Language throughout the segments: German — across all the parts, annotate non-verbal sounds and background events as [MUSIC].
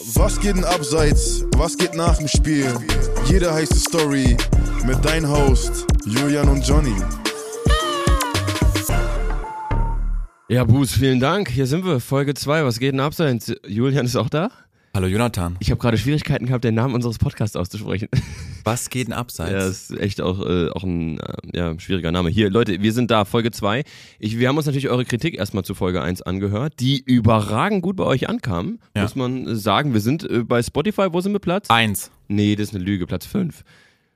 Was geht denn abseits? Was geht nach dem Spiel? Jede heiße Story mit dein Host Julian und Johnny. Ja, Buß, vielen Dank. Hier sind wir, Folge 2. Was geht denn abseits? Julian ist auch da? Hallo Jonathan. Ich habe gerade Schwierigkeiten gehabt, den Namen unseres Podcasts auszusprechen. [LAUGHS] Was geht denn abseits? Ja, das ist echt auch, äh, auch ein äh, ja, schwieriger Name. Hier, Leute, wir sind da, Folge 2. wir haben uns natürlich eure Kritik erstmal zu Folge 1 angehört, die überragend gut bei euch ankam, Ja. muss man sagen. Wir sind äh, bei Spotify, wo sind wir Platz? Eins. Nee, das ist eine Lüge, Platz 5.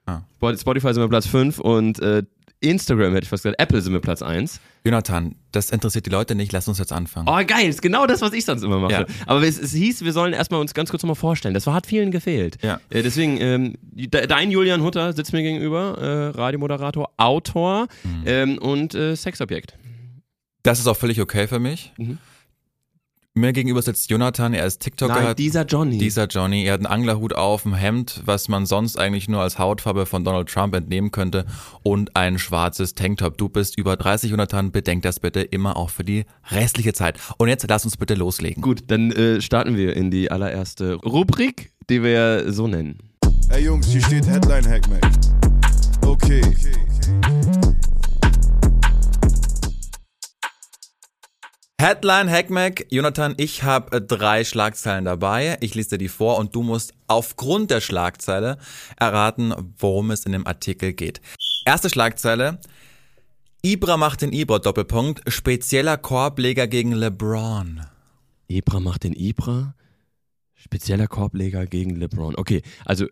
Ah. Spotify sind wir Platz 5 und äh, Instagram hätte ich fast gesagt, Apple sind wir Platz 1. Jonathan, das interessiert die Leute nicht. Lass uns jetzt anfangen. Oh, geil, ist genau das, was ich sonst immer mache. Ja. Aber es, es hieß, wir sollen erstmal uns ganz kurz nochmal vorstellen. Das war, hat vielen gefehlt. Ja. Äh, deswegen, ähm, de- dein Julian Hutter sitzt mir gegenüber, äh, Radiomoderator, Autor Mhm. ähm, und äh, Sexobjekt. Das ist auch völlig okay für mich. Mhm. Mir gegenüber sitzt Jonathan, er ist TikToker. Nein, dieser Johnny. dieser Johnny, er hat einen Anglerhut auf, ein Hemd, was man sonst eigentlich nur als Hautfarbe von Donald Trump entnehmen könnte und ein schwarzes Tanktop. Du bist über 30, Jonathan, bedenk das bitte immer auch für die restliche Zeit. Und jetzt lass uns bitte loslegen. Gut, dann äh, starten wir in die allererste Rubrik, die wir so nennen. Ey Jungs, hier steht Headline Hackmack. Okay. Headline Hackmack. Jonathan, ich habe drei Schlagzeilen dabei. Ich lese dir die vor und du musst aufgrund der Schlagzeile erraten, worum es in dem Artikel geht. Erste Schlagzeile. Ibra macht den Ibra Doppelpunkt. Spezieller Korbleger gegen LeBron. Ibra macht den Ibra. Spezieller Korbleger gegen LeBron. Okay, also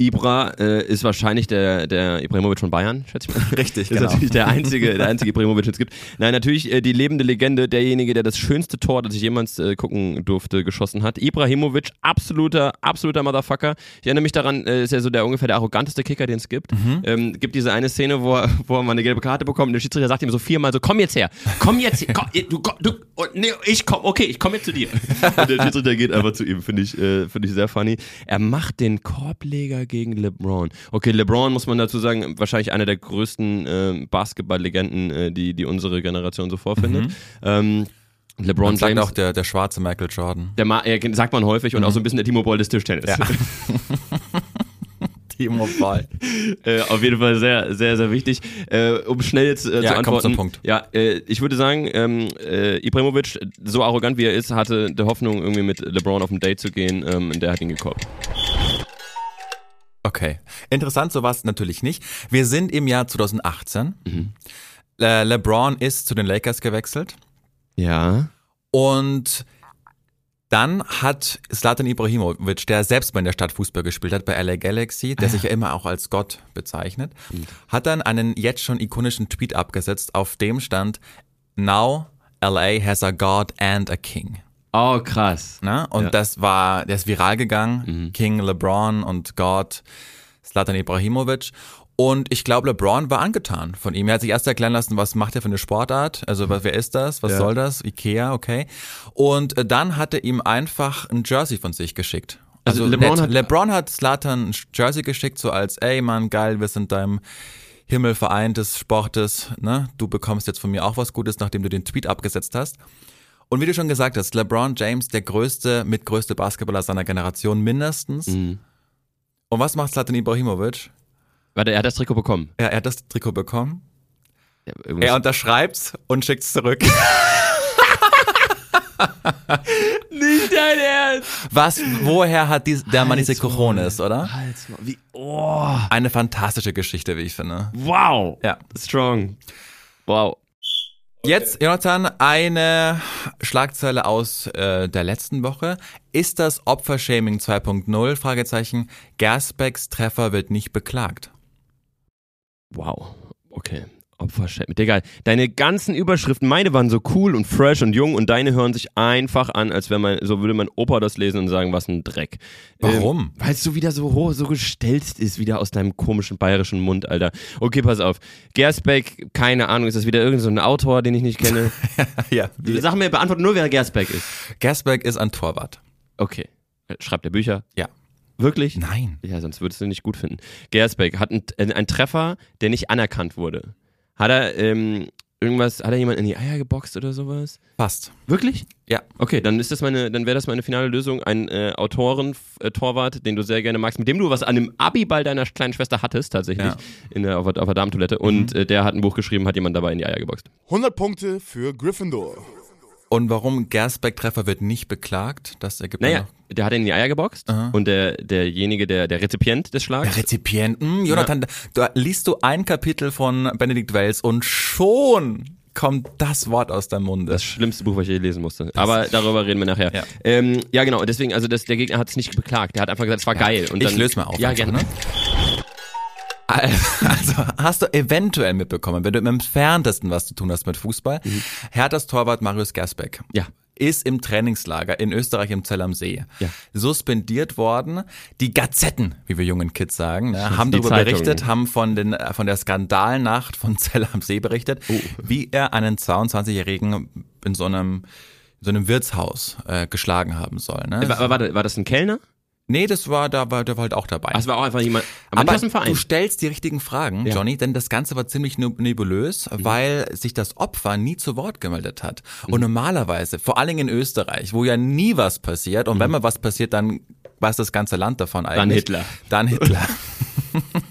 Ibra äh, ist wahrscheinlich der, der Ibrahimovic von Bayern, schätze ich mal. [LAUGHS] Richtig, ist natürlich der einzige, der einzige Ibrahimovic, den es gibt. Nein, natürlich äh, die lebende Legende, derjenige, der das schönste Tor, das ich jemals äh, gucken durfte, geschossen hat. Ibrahimovic, absoluter, absoluter Motherfucker. Ich erinnere mich daran, äh, ist ja so der ungefähr der arroganteste Kicker, den es gibt. Ähm, gibt diese eine Szene, wo er, wo er mal eine gelbe Karte bekommt und der Schiedsrichter sagt ihm so viermal so, komm jetzt her, komm jetzt her, komm, du, komm, du, oh, nee, ich komm, okay, ich komme jetzt zu dir. [LAUGHS] Und der Schiedsrichter geht einfach zu ihm, finde ich, äh, finde ich sehr funny. Er macht den Korbleger gegen LeBron. Okay, LeBron muss man dazu sagen, wahrscheinlich einer der größten äh, Basketball-Legenden, äh, die, die unsere Generation so vorfindet. Ähm, LeBron sagt James, auch der, der schwarze Michael Jordan. der Ma ja, sagt man häufig und auch so ein bisschen der Timo Boll des Tischtennis. Ja. [LAUGHS] [LAUGHS] Timo Ball. Äh, auf jeden Fall sehr, sehr, sehr wichtig. Äh, um schnell jetzt äh, Ja, zu antworten. zum Punkt. Ja, äh, ich würde sagen, ähm, äh, Ibrahimovic, so arrogant wie er ist, hatte der Hoffnung, irgendwie mit LeBron auf ein Date zu gehen. Ähm, und der hat ihn gekorbt. Okay. Interessant, so war es natürlich nicht. Wir sind im Jahr 2018. Mhm. Le LeBron ist zu den Lakers gewechselt. Ja. Und dann hat Zlatan Ibrahimovic, der selbst mal in der Stadt Fußball gespielt hat, bei LA Galaxy, der sich ja immer auch als Gott bezeichnet, hat dann einen jetzt schon ikonischen Tweet abgesetzt, auf dem stand, Now LA has a God and a King. Oh, krass. Ne? Und Ja. das war, der ist viral gegangen, King LeBron und God Zlatan Ibrahimovic. Und ich glaube, LeBron war angetan von ihm. Er hat sich erst erklären lassen, was macht er für eine Sportart? Also, was, wer ist das? Was Ja. soll das? Ikea, okay. Und äh, dann hat er ihm einfach ein Jersey von sich geschickt. Also Also, LeBron hat- LeBron hat Zlatan ein Jersey geschickt, so als, ey Mann, geil, wir sind deinem Himmel vereint des Sportes, ne? Du bekommst jetzt von mir auch was Gutes, nachdem du den Tweet abgesetzt hast. Und wie du schon gesagt hast, LeBron James, der größte, mitgrößte Basketballer seiner Generation mindestens. Mhm. Und was macht Zlatan Ibrahimovic? Warte, er hat das Trikot bekommen. Er, er hat das Trikot bekommen. Ja, Er unterschreibt's und schickt's zurück. [LAUGHS] Nicht dein Ernst! Was, woher hat dies, der Mann diese. Cojones, oder? Halt's mal. Wie, oh, Eine fantastische Geschichte, wie ich finde. wow. Ja. Strong. Wow. Jetzt, Jonathan, eine Schlagzeile aus äh, der letzten Woche. Ist das Opfershaming 2.0? Fragezeichen. Gersbecks Treffer wird nicht beklagt. Wow. Okay. Opferschämen. Digga, deine ganzen Überschriften, meine waren so cool und fresh und jung und deine hören sich einfach an, als wenn man, so würde mein Opa das lesen und sagen, was ein Dreck. Warum? Ähm, Weil es so wieder so hoch, so gestellt ist, wieder aus deinem komischen bayerischen Mund, Alter. Okay, pass auf. Gersbeck, keine Ahnung, ist das wieder irgendein so ein Autor, den ich nicht kenne? [LAUGHS] ja. Sag mir, beantworte nur, wer Gersbeck ist. Gersbeck ist ein Torwart. Okay. Schreibt er Bücher? Ja. Wirklich? Nein. Ja, sonst würdest du ihn nicht gut finden. Gersbeck hat einen, einen Treffer, der nicht anerkannt wurde. Hat er, ähm, irgendwas, hat er jemand in die Eier geboxt oder sowas? Passt. Wirklich? Ja. Okay, dann ist das meine, dann wäre das meine finale Lösung. Ein äh, Autoren, äh, Torwart, den du sehr gerne magst, mit dem du was an dem Abiball deiner kleinen Schwester hattest, tatsächlich, Ja. in der, auf, der- auf der Damentoilette. Und äh, der hat ein Buch geschrieben, hat jemand dabei in die Eier geboxt. 100 Punkte für Gryffindor. Und warum Gersbeck-Treffer wird nicht beklagt, das ergibt Naja, der hat ihn in die Eier geboxt und der, derjenige, der, der Rezipient des Schlags. Der Rezipient. Hm, Jonathan, da liest du ein Kapitel von Benedikt Wells und schon kommt das Wort aus deinem Munde. Das schlimmste Buch, was ich je lesen musste. Aber darüber reden wir nachher. Ja. Ähm, ja genau, deswegen, also das, der Gegner hat es nicht beklagt. Der hat einfach gesagt, es war geil. Und ich dann, löse mal auf. Ja, gerne. ne? Also hast du eventuell mitbekommen, wenn du im entferntesten was zu tun hast mit Fußball, Herthas Torwart Marius Gersbeck Ja. ist im Trainingslager in Österreich im Zell am See Ja. suspendiert worden. Die Gazetten, wie wir jungen Kids sagen, ne, haben die darüber Zeitungen. berichtet, haben von, den, äh, von der Skandalnacht von [LAUGHS] Zell am See berichtet, Oh. wie er einen 22-Jährigen in so einem, in so einem Wirtshaus äh, geschlagen haben soll. Ne? War, war, war das ein Kellner? Nee, das war, da war, der war halt auch dabei. Ach, es war auch einfach jemand. Aber, Aber das ist ein Verein. du stellst die richtigen Fragen, Ja. Johnny, denn das Ganze war ziemlich neb- nebulös, Mhm. weil sich das Opfer nie zu Wort gemeldet hat. Und normalerweise, vor allen Dingen in Österreich, wo ja nie was passiert, und wenn mal was passiert, dann weiß das ganze Land davon eigentlich. Mhm. Hitler. Dann Hitler. [LAUGHS]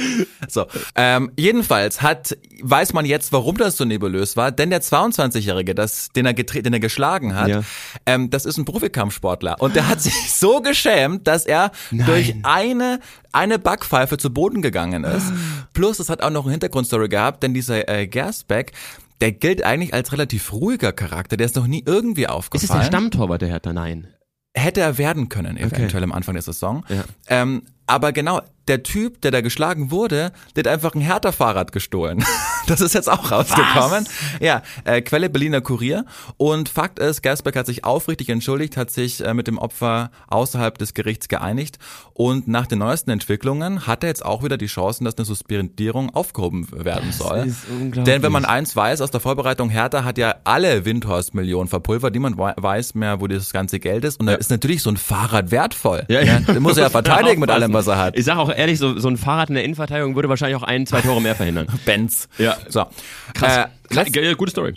[LAUGHS] So, ähm, jedenfalls hat, weiß man jetzt, warum das so nebulös war, denn der 22-Jährige, das, den er getre den er geschlagen hat, Ja. ähm, das ist ein Profikampfsportler und der hat [LAUGHS] sich so geschämt, dass er durch eine eine Backpfeife zu Boden gegangen ist. [GASPS] Plus, es hat auch noch eine Hintergrundstory gehabt, denn dieser äh, Gersbeck, der gilt eigentlich als relativ ruhiger Charakter, der ist noch nie irgendwie ist es aufgefallen der Stammtorwart der Hertha? Nein. hätte er werden können, eventuell am Anfang der Saison. Ja. Ähm, aber genau, der Typ, der da geschlagen wurde, der hat einfach ein Hertha-Fahrrad gestohlen. [LAUGHS] Das ist jetzt auch rausgekommen. Ja, äh, Quelle Berliner Kurier. Und Fakt ist, Gersbeck hat sich aufrichtig entschuldigt, hat sich äh, mit dem Opfer außerhalb des Gerichts geeinigt. Und nach den neuesten Entwicklungen hat er jetzt auch wieder die Chancen, dass eine Suspendierung aufgehoben werden soll. ist unglaublich. Denn wenn man eins weiß aus der Vorbereitung, Hertha hat ja alle Windhorst-Millionen verpulvert. Niemand wei- weiß mehr, wo das ganze Geld ist. Und da ist natürlich so ein Fahrrad wertvoll. Ja, ja. Den muss er ja [LAUGHS] verteidigen mit allem, was er hat. Ich sag auch ehrlich, so, so ein Fahrrad in der Innenverteidigung würde wahrscheinlich auch ein, zwei Tore mehr verhindern. [LAUGHS] Benz. Ja. So. Krass. Äh, gute Story.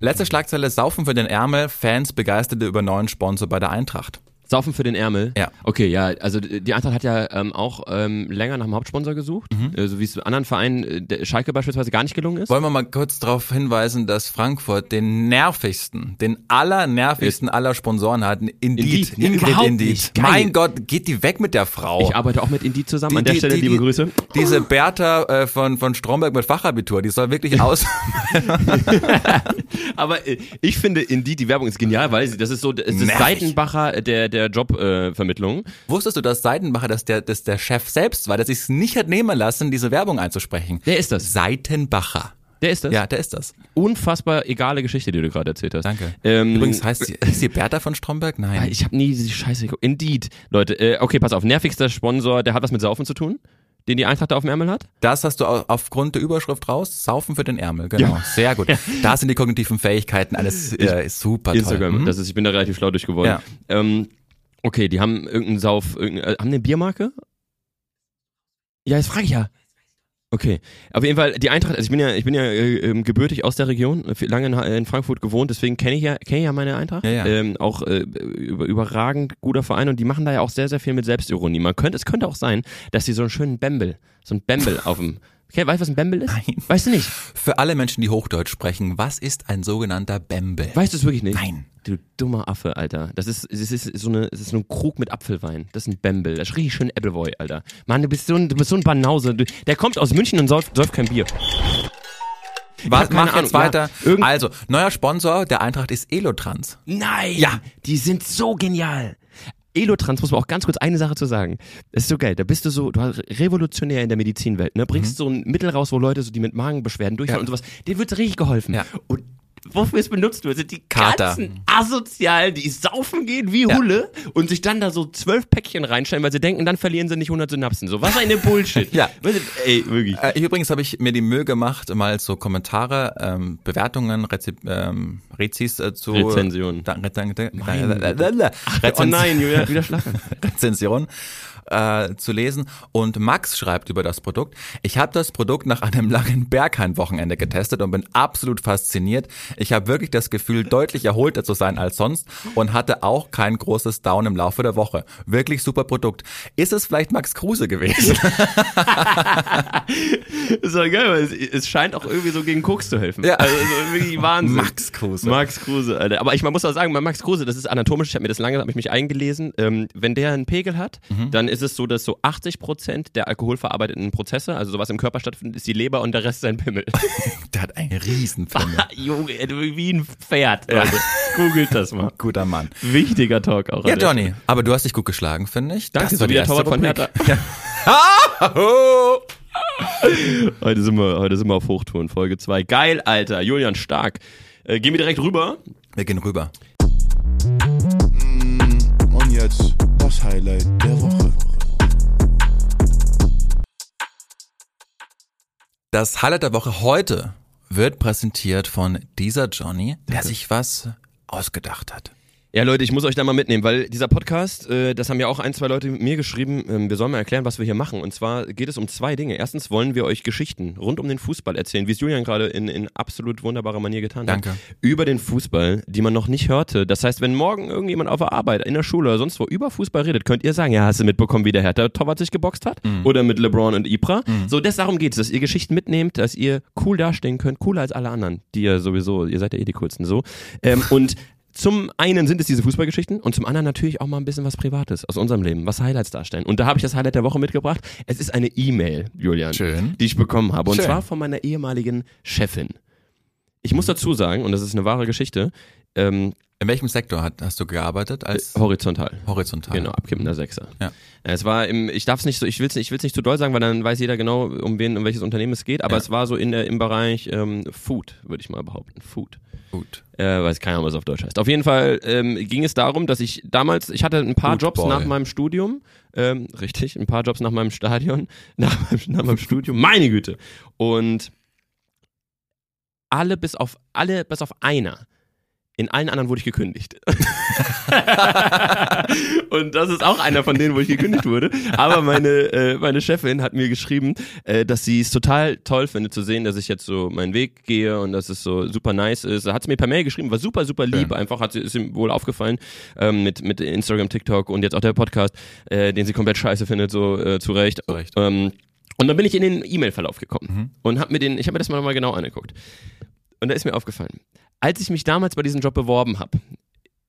letzte Schlagzeile, Saufen für den Ärmel, Fans begeisterte über neuen Sponsor bei der Eintracht. Saufen für den Ärmel. Ja. Okay, ja, also die Eintracht hat ja ähm, auch ähm, länger nach einem Hauptsponsor gesucht, Mhm. äh, so wie es anderen Vereinen, äh, der Schalke beispielsweise gar nicht gelungen ist. Wollen wir mal kurz darauf hinweisen, dass Frankfurt den nervigsten, den allernervigsten aller Sponsoren hat. Indeed. Indeed. Ja, Ingrid überhaupt Indeed. Mein Gott, geht die weg mit der Frau. Ich arbeite auch mit Indeed zusammen. An Die- der die- Stelle die- liebe Grüße. Diese Bertha äh, von, von Stromberg mit Fachabitur, die soll wirklich aus. [LAUGHS] Aber äh, ich finde Indeed, die Werbung ist genial, weil sie, das ist so, das ist Nervig. Seitenbacher der, der Jobvermittlung. Äh. Wusstest du, dass Seidenbacher, dass der, dass der Chef selbst war, der sich nicht hat nehmen lassen, diese Werbung einzusprechen? Wer ist das? Seitenbacher. Der ist das? Ja, der ist das. Unfassbar egale Geschichte, die du gerade erzählt hast. Danke. Ähm, Übrigens heißt sie, ist sie Bertha von Stromberg? Nein. Ich habe nie diese Scheiße geguckt. Indeed. Leute, äh, okay, pass auf. Nervigster Sponsor, der hat was mit Saufen zu tun? Den die Eintracht da auf dem Ärmel hat? Das hast du au- aufgrund der Überschrift raus. Saufen für den Ärmel, genau. Sehr gut. Da sind die kognitiven Fähigkeiten alles äh, super toll. Instagram. Mhm. Das ist, ich bin da relativ schlau durchgeworden. Ja. Ähm, okay, die haben irgendeinen Sauf, irgendein, äh, haben die eine Biermarke? Ja, jetzt frage ich ja. Okay, auf jeden Fall die Eintracht. Also ich bin ja, ich bin ja äh, ähm, gebürtig aus der Region, äh, lange in, in Frankfurt gewohnt, deswegen kenne ich ja, kenne ja meine Eintracht. Ja, ja. Ähm, auch äh, über, überragend guter Verein und die machen da ja auch sehr, sehr viel mit Selbstironie. Man könnte, es könnte auch sein, dass sie so einen schönen Bembel, so ein Bembel [LAUGHS] auf dem. Okay, weißt du, was ein Bembel ist? Nein. Weißt du nicht? Für alle Menschen, die Hochdeutsch sprechen, was ist ein sogenannter Bembel? Weißt du es wirklich nicht? Nein. Du dummer Affe, Alter. Das ist, es ist so eine, es ist so ein Krug mit Apfelwein. Das ist ein Bembel. Das ist richtig schön Appleboy, Alter. Mann, du bist so ein, du bist so ein Banause. Du, der kommt aus München und säuft, säuft kein Bier. Was, mach jetzt Ahnung, weiter. ja, also, neuer Sponsor der Eintracht ist Elotrans. Nein! Ja. Die sind so genial. Elotrans muss man auch ganz kurz eine Sache zu sagen. Das ist so geil. Da bist du so, du hast revolutionär in der Medizinwelt, ne? Bringst so ein Mittel raus, wo Leute so, die mit Magenbeschwerden durchfallen Mhm. Ja. und sowas, denen wird richtig geholfen. Ja. Und wofür es benutzt wird, sind die Kater. ganzen Asozialen, die saufen gehen wie Hulle und sich dann da so zwölf Päckchen reinstellen, weil sie denken, dann verlieren sie nicht 100 Synapsen. So, was eine Bullshit. [LAUGHS] Ja. Ey, wirklich. Äh, übrigens habe ich mir die Mühe gemacht, mal so Kommentare, ähm, Bewertungen, Rezi ähm, Rezis äh, zu Rezensionen. Da, Rezen oh nein, Julia wieder Schlafen. [LAUGHS] Rezension äh, zu lesen. Und Max schreibt über das Produkt, ich habe das Produkt nach einem [LAUGHS] langen Berghain-Wochenende getestet und bin absolut fasziniert. Ich habe wirklich das Gefühl, deutlich erholter zu sein als sonst und hatte auch kein großes Down im Laufe der Woche. Wirklich super Produkt. Ist es vielleicht Max Kruse gewesen? [LAUGHS] doch geil, weil es, scheint auch irgendwie so gegen Koks zu helfen. Ja. Also, also wirklich [LAUGHS] Wahnsinn. Max Kruse. Max Kruse, Alter. Aber ich man muss auch sagen, bei Max Kruse, das ist anatomisch, ich habe mir das lange, habe ich mich eingelesen, ähm, wenn der einen Pegel hat, dann ist es so, dass so 80 Prozent der alkoholverarbeiteten Prozesse, also sowas im Körper stattfindet, ist die Leber und der Rest sein Pimmel. [LAUGHS] Der hat einen Riesenfimmel. [LAUGHS] Junge, wie ein Pferd, Leute. Googelt das mal. Guter Mann. Wichtiger Talk auch. Ja, Johnny, aber du hast dich gut geschlagen, finde ich. Danke, das so war wie die der Torwart von. Hertha. Stelle. [LAUGHS] Heute sind wir, heute sind wir auf Hochtouren, Folge 2. Geil, Alter. Julian, stark. Äh, gehen wir direkt rüber. Wir gehen rüber. Jetzt das Highlight der Woche. Das Highlight der Woche heute wird präsentiert von dieser Johnny, der sich was ausgedacht hat. Ja, Leute, ich muss euch da mal mitnehmen, weil dieser Podcast, äh, das haben ja auch ein, zwei Leute mir geschrieben, ähm, wir sollen mal erklären, was wir hier machen. Und zwar geht es um zwei Dinge. Erstens wollen wir euch Geschichten rund um den Fußball erzählen, wie es Julian gerade in, in absolut wunderbarer Manier getan Danke. hat. Über den Fußball, die man noch nicht hörte. Das heißt, wenn morgen irgendjemand auf der Arbeit, in der Schule oder sonst wo über Fußball redet, könnt ihr sagen, ja, hast du mitbekommen, wie der Hertha Torwart sich geboxt hat? Oder mit LeBron und Ibra? So, das darum geht's, dass ihr Geschichten mitnehmt, dass ihr cool dastehen könnt, cooler als alle anderen, die ja sowieso, ihr seid ja eh die coolsten so. Ähm, und zum einen sind es diese Fußballgeschichten und zum anderen natürlich auch mal ein bisschen was Privates aus unserem Leben, was Highlights darstellen. Und da habe ich das Highlight der Woche mitgebracht. Es ist eine E-Mail, Julian, Schön. die ich bekommen habe. Und Schön. zwar von meiner ehemaligen Chefin. Ich muss dazu sagen, und das ist eine wahre Geschichte, ähm, In welchem Sektor hat, hast du gearbeitet als horizontal. horizontal? Genau, abkippender Sechser. Ja. Es war im, ich darf es nicht so, ich will es nicht, ich will's nicht zu doll sagen, weil dann weiß jeder genau, um wen, um welches Unternehmen es geht, aber Ja. es war so in der, im Bereich ähm, Food, würde ich mal behaupten. Food. Gut. Äh, weiß keine Ahnung, was es auf Deutsch heißt. Auf jeden Fall ähm, ging es darum, dass ich damals, ich hatte ein paar Food Jobs Boy. nach meinem Studium, ähm, [LAUGHS] richtig, ein paar Jobs nach meinem Stadion, [LAUGHS] nach meinem, nach meinem Studium, meine Güte. Und alle bis auf, alle bis auf einer. In allen anderen wurde ich gekündigt. [LAUGHS] und das ist auch einer von denen, wo ich gekündigt wurde. Aber meine, äh, meine Chefin hat mir geschrieben, äh, dass sie es total toll findet zu sehen, dass ich jetzt so meinen Weg gehe und dass es so super nice ist. Hat sie mir per Mail geschrieben, war super, super lieb. Schön. Einfach hat sie, ist ihm wohl aufgefallen ähm, mit, mit Instagram, TikTok und jetzt auch der Podcast, äh, den sie komplett scheiße findet, so äh, zu Recht. Zu Recht. Ähm, und dann bin ich in den E-Mail-Verlauf gekommen und hab mir den, ich habe mir das mal nochmal genau angeguckt. Und da ist mir aufgefallen, als ich mich damals bei diesem Job beworben habe,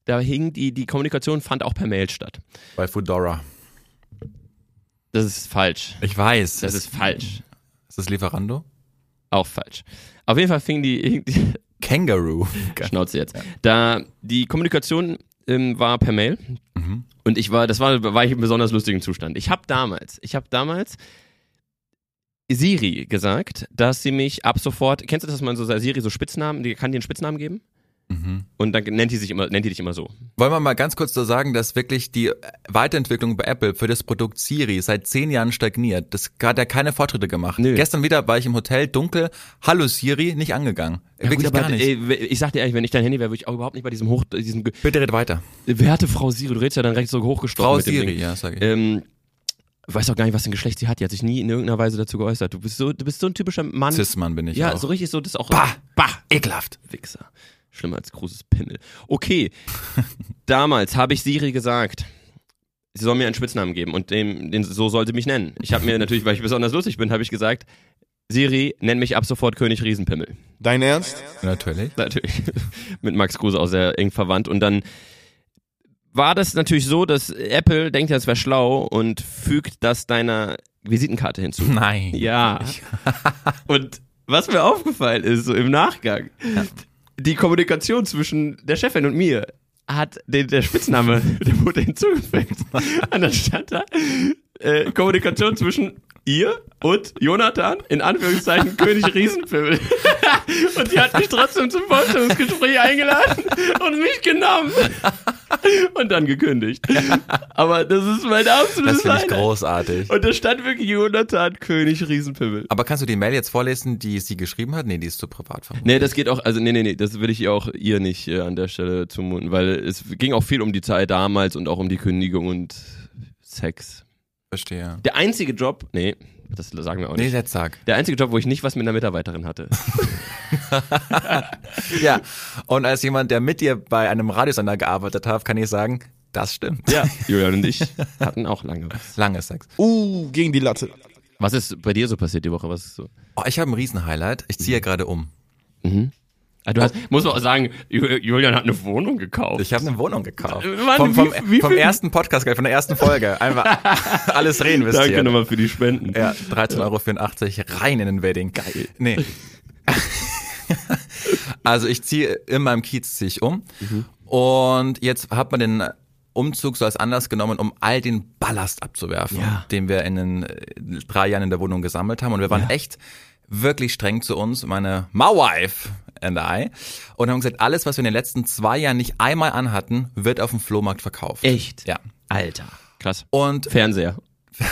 da hing die, die Kommunikation fand auch per Mail statt. Bei Foodora. Das ist falsch. Ich weiß. Das ist falsch. Ist das Lieferando? Auch falsch. Auf jeden Fall fing die, die [LAUGHS] Kangaroo. [LAUGHS] Schnauze jetzt. Da die Kommunikation ähm, war per Mail Mhm. und ich war, das war, war ich im besonders lustigen Zustand. Ich habe damals, ich habe damals Siri gesagt, dass sie mich ab sofort, kennst du das, dass man so Siri so Spitznamen, die kann dir einen Spitznamen geben? Mhm. Und dann nennt die sich immer, nennt die dich immer so. Wollen wir mal ganz kurz so sagen, dass wirklich die Weiterentwicklung bei Apple für das Produkt Siri seit zehn Jahren stagniert. Das hat ja keine Fortschritte gemacht. Nö. Gestern wieder war ich im Hotel, dunkel, hallo Siri, nicht angegangen. Ja, wirklich gut, gar nicht. Ey, ich sag dir ehrlich, wenn ich dein Handy wäre, würde ich auch überhaupt nicht bei diesem Hoch, diesem, Bitte red weiter. werte Frau Siri, du redest ja dann recht so hochgestochen Frau mit dem Siri, ja, sag ich. Ähm, weiß auch gar nicht, was für ein Geschlecht sie hat. Die hat sich nie in irgendeiner Weise dazu geäußert. Du bist so, du bist so ein typischer Mann. Cis-Mann bin ich ja, auch. so richtig so, das ist auch. Bah! bah! Ekelhaft. Wichser. Schlimmer als großes Pimmel. Okay. [LAUGHS] Damals habe ich Siri gesagt, sie soll mir einen Spitznamen geben und dem, den, so soll sie mich nennen. Ich habe mir natürlich, weil ich besonders lustig bin, habe ich gesagt, Siri, nenn mich ab sofort König Riesenpimmel. Dein Ernst? Natürlich. Natürlich. [LAUGHS] Mit Max Kruse auch sehr eng verwandt. Und dann war das natürlich so, dass Apple denkt ja, es wäre schlau und fügt das deiner Visitenkarte hinzu. [LAUGHS] Nein. Ja. [LAUGHS] Und was mir aufgefallen ist, so im Nachgang, die Kommunikation zwischen der Chefin und mir hat den, der Spitzname, [LAUGHS] der wurde hinzugefügt. Und dann stand da äh, Kommunikation zwischen ihr und Jonathan, in Anführungszeichen König Riesenpimmel. und die hat mich trotzdem zum Vorstellungsgespräch eingeladen und mich genommen. Und dann gekündigt. [LAUGHS] Aber das ist mein absolutes Das finde ich Highlight. großartig. Und da stand wirklich Jonathan König Riesenpimmel. Aber kannst du die Mail jetzt vorlesen, die sie geschrieben hat? Nee, die ist zu privat. vermutlich. Nee, das geht auch, also nee, nee, nee, das will ich ihr auch ihr nicht äh, an der Stelle zumuten, weil es ging auch viel um die Zeit damals und auch um die Kündigung und Sex. Verstehe. Der einzige Job, nee, das sagen wir auch Nee, nicht. jetzt sag. Der einzige Job, wo ich nicht was mit einer Mitarbeiterin hatte. [LAUGHS] Ja. Und als jemand, der mit dir bei einem Radiosender gearbeitet hat, kann ich sagen, das stimmt. Ja, Julian und ich [LAUGHS] hatten auch lange was. Lange Sex. Uh, gegen die Latte. Was ist bei dir so passiert die Woche? Was ist so? Oh, ich habe ein Riesen-Highlight. Ich ziehe ja gerade um. Ah, du hast, muss man auch sagen, Ju- Julian hat eine Wohnung gekauft. Ich habe eine Wohnung gekauft. Mann, vom, vom, wie- wie vom ersten Podcast, von der ersten Folge. Einfach [LAUGHS] alles reinvestiert. Danke nochmal für die Spenden. Ja, 13,84 Euro rein in den Wedding. Geil. Nee. also ich ziehe in meinem Kiez ziehe ich um und jetzt hat man den Umzug so als Anlass genommen, um all den Ballast abzuwerfen, Ja. den wir in den äh, drei Jahren in der Wohnung gesammelt haben und wir waren Ja. echt wirklich streng zu uns, meine My-Wife and I und haben gesagt, alles, was wir in den letzten zwei Jahren nicht einmal anhatten, wird auf dem Flohmarkt verkauft. Echt? Ja. Alter. Krass. Und Fernseher. [LAUGHS]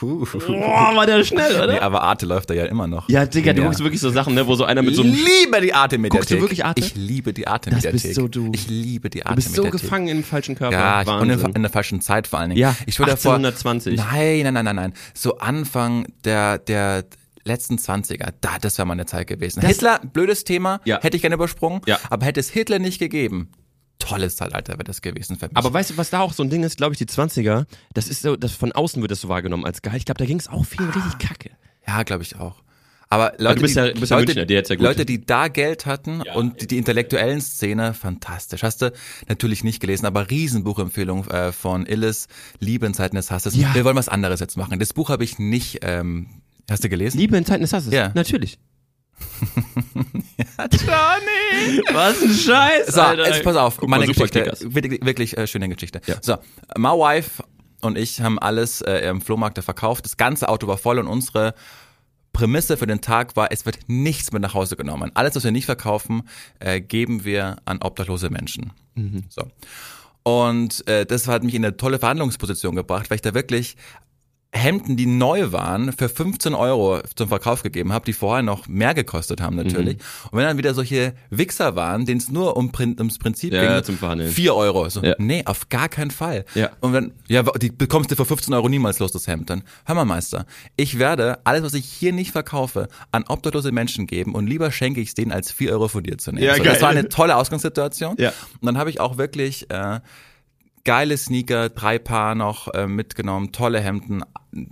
Huh. Boah, war der schnell, oder? Nee, aber Arte läuft da ja immer noch. Ja, Digga, du Ja. guckst wirklich so Sachen, ne, wo so einer mit so Ich einem liebe die Arte-Mediathek. Guckst du wirklich Arte? Ich liebe die Arte-Mediathek. bist so du. Ich liebe die Du bist so Arte-Mediathek. gefangen im falschen Körper. Ja, ich, und in, Wahnsinn. in der falschen Zeit vor allen Dingen. Ja, ich wurde davor. 1820. Nein, nein, nein, nein, nein. So Anfang der, der letzten 20er, da, das wäre meine Zeit gewesen. Hitler, blödes Thema, Ja. hätte ich gerne übersprungen. Ja. Aber hätte es Hitler nicht gegeben, tolles Zeitalter wäre das gewesen für mich. Aber weißt du, was da auch so ein Ding ist, glaube ich, die 20er, das ist so, das von außen wird das so wahrgenommen als geil. Ich glaube, da ging es auch viel richtig kacke. Ja, glaube ich auch. Aber Leute, du bist ja- die, du bist ja Leute, Münchner, dir hätt's ja gut. Leute, die da Geld hatten Ja. und die, die intellektuellen Szene, fantastisch. Hast du natürlich nicht gelesen, aber Riesenbuchempfehlung äh, von Illes, Liebe in Zeiten des Hasses. Ja. Wir wollen was anderes jetzt machen. Das Buch habe ich nicht, ähm, hast du gelesen? Liebe in Zeiten des Hasses. Ja. Natürlich. [LAUGHS] Johnny! Was ein Scheiß, So, Alter. jetzt pass auf, Guck meine Geschichte, wirklich, wirklich äh, schöne Geschichte. Ja. So, my wife und ich haben alles äh, im Flohmarkt da verkauft. Das ganze Auto war voll und unsere Prämisse für den Tag war, es wird nichts mit nach Hause genommen. Alles, was wir nicht verkaufen, äh, geben wir an obdachlose Menschen. So. Und äh, das hat mich in eine tolle Verhandlungsposition gebracht, weil ich da wirklich Hemden, die neu waren, für 15 Euro zum Verkauf gegeben habe, die vorher noch mehr gekostet haben natürlich. Und wenn dann wieder solche Wichser waren, denen es nur um, ums Prinzip Ja, ging, zum Verhandeln. 4 Euro. So, Ja. Nee, auf gar keinen Fall. Ja. Und wenn, ja, die bekommst du für 15 Euro niemals los, das Hemd. Dann, hör mal, Meister, ich werde alles, was ich hier nicht verkaufe, an obdachlose Menschen geben und lieber schenke ich es denen, als 4 Euro von dir zu nehmen. Ja, so, das war eine tolle Ausgangssituation. Ja. Und dann habe ich auch wirklich äh, geile Sneaker, drei Paar noch äh, mitgenommen, tolle Hemden,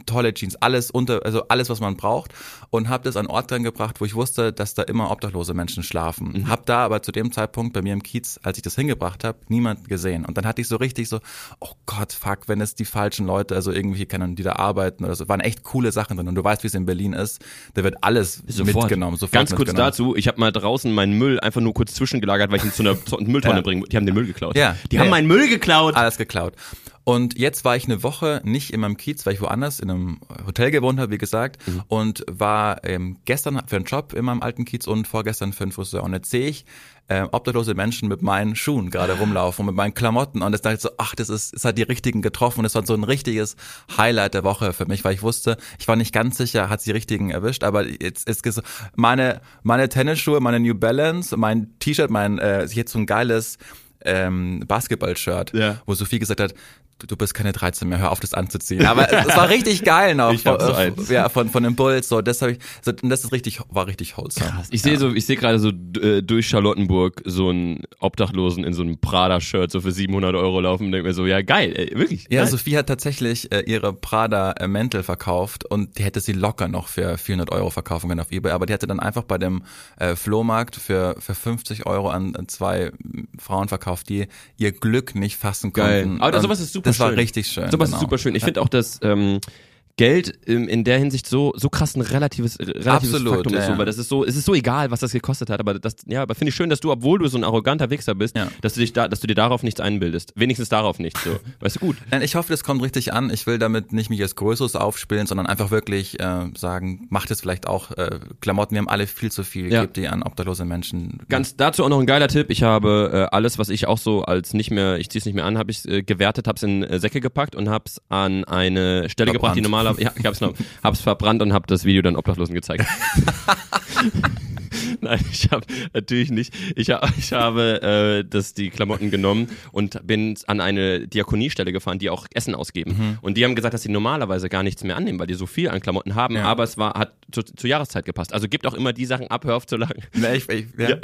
tolle Jeans, alles unter, also alles, was man braucht und habe das an Ort dran gebracht, wo ich wusste, dass da immer obdachlose Menschen schlafen. Mhm. Hab da aber zu dem Zeitpunkt bei mir im Kiez, als ich das hingebracht habe, niemanden gesehen. Und dann hatte ich so richtig so, oh Gott, fuck, wenn es die falschen Leute, also irgendwie kennen, die da arbeiten oder so, waren echt coole Sachen drin. Und du weißt, wie es in Berlin ist, da wird alles mitgenommen. Sofort Ganz kurz mitgenommen. dazu, ich habe mal draußen meinen Müll einfach nur kurz zwischengelagert, weil ich ihn zu einer, zu [LAUGHS] einer Mülltonne Ja. bringen Die haben den Müll geklaut. Ja. Die Ja. haben meinen Müll geklaut. Alles geklaut. Und jetzt war ich eine Woche nicht in meinem Kiez, weil ich woanders in einem Hotel gewohnt habe, wie gesagt, und war ähm, gestern für einen Job in meinem alten Kiez und vorgestern für einen Friseur. Und jetzt sehe ich ähm, obdachlose Menschen mit meinen Schuhen gerade rumlaufen und mit meinen Klamotten. Und das dachte ich so, ach, das ist, es hat die richtigen getroffen. Und das war so ein richtiges Highlight der Woche für mich, weil ich wusste, ich war nicht ganz sicher, hat sie die richtigen erwischt, aber jetzt ist so, meine, meine Tennisschuhe, meine New Balance, mein T-Shirt, mein, äh, jetzt so ein geiles ähm, Basketball-Shirt, Ja. wo Sophie gesagt hat, du, bist keine 13 mehr, hör auf, das anzuziehen. Aber es, es war [LAUGHS] richtig geil noch. Ich hab so von, eins. ja, von, von dem Bulls, so, das habe ich, so, das ist richtig, war richtig wholesome. Krass. Ich sehe so, ich sehe gerade so äh, durch Charlottenburg so einen Obdachlosen in so einem Prada-Shirt so für 700 Euro laufen und denke mir so, ja geil, ey, wirklich. Ja, geil. Sophie hat tatsächlich äh, ihre Prada äh, verkauft und die hätte sie locker noch für 400 Euro verkaufen können auf eBay, aber die hatte dann einfach bei dem äh, Flohmarkt für, für 50 Euro an, an zwei Frauen verkauft, die ihr Glück nicht fassen Geil. konnten. Aber sowas ist super Das schön. war richtig schön. Sowas genau. ist super schön. Ich finde auch, dass ähm, Geld ähm, in der Hinsicht so so krass ein relatives relatives Absolut, Faktum ja, ist, so, weil das ist so es ist so egal, was das gekostet hat, aber das ja, aber finde ich schön, dass du obwohl du so ein arroganter Wichser bist, Ja. dass du dich da dass du dir darauf nichts einbildest. Wenigstens darauf nicht so. [LAUGHS] Weißt du gut. Nein, ich hoffe, das kommt richtig an. Ich will damit nicht mich als Größeres aufspielen, sondern einfach wirklich äh, sagen, macht es vielleicht auch äh, Klamotten. Wir haben alle viel zu viel, Ja. gebt die an obdachlose Menschen. Ganz dazu auch noch ein geiler Tipp. Ich habe äh, alles, was ich auch so als nicht mehr, ich zieh's nicht mehr an, habe ich äh, gewertet, hab's in äh, Säcke gepackt und hab's an eine Stelle gebracht, die Verbrannt. Normaler, ja, ich hab's noch, hab's verbrannt und hab das Video dann Obdachlosen gezeigt. [LAUGHS] [LAUGHS] [LAUGHS] Nein, ich habe natürlich nicht. Ich, ich habe äh, das, die Klamotten genommen und bin an eine Diakoniestelle gefahren, die auch Essen ausgeben. Mhm. Und die haben gesagt, dass sie normalerweise gar nichts mehr annehmen, weil die so viel an Klamotten haben, Ja. aber es war, hat zu, zur Jahreszeit gepasst. Also gibt auch immer die Sachen ab, hör auf zu lang. Nee, ich, ich, ja.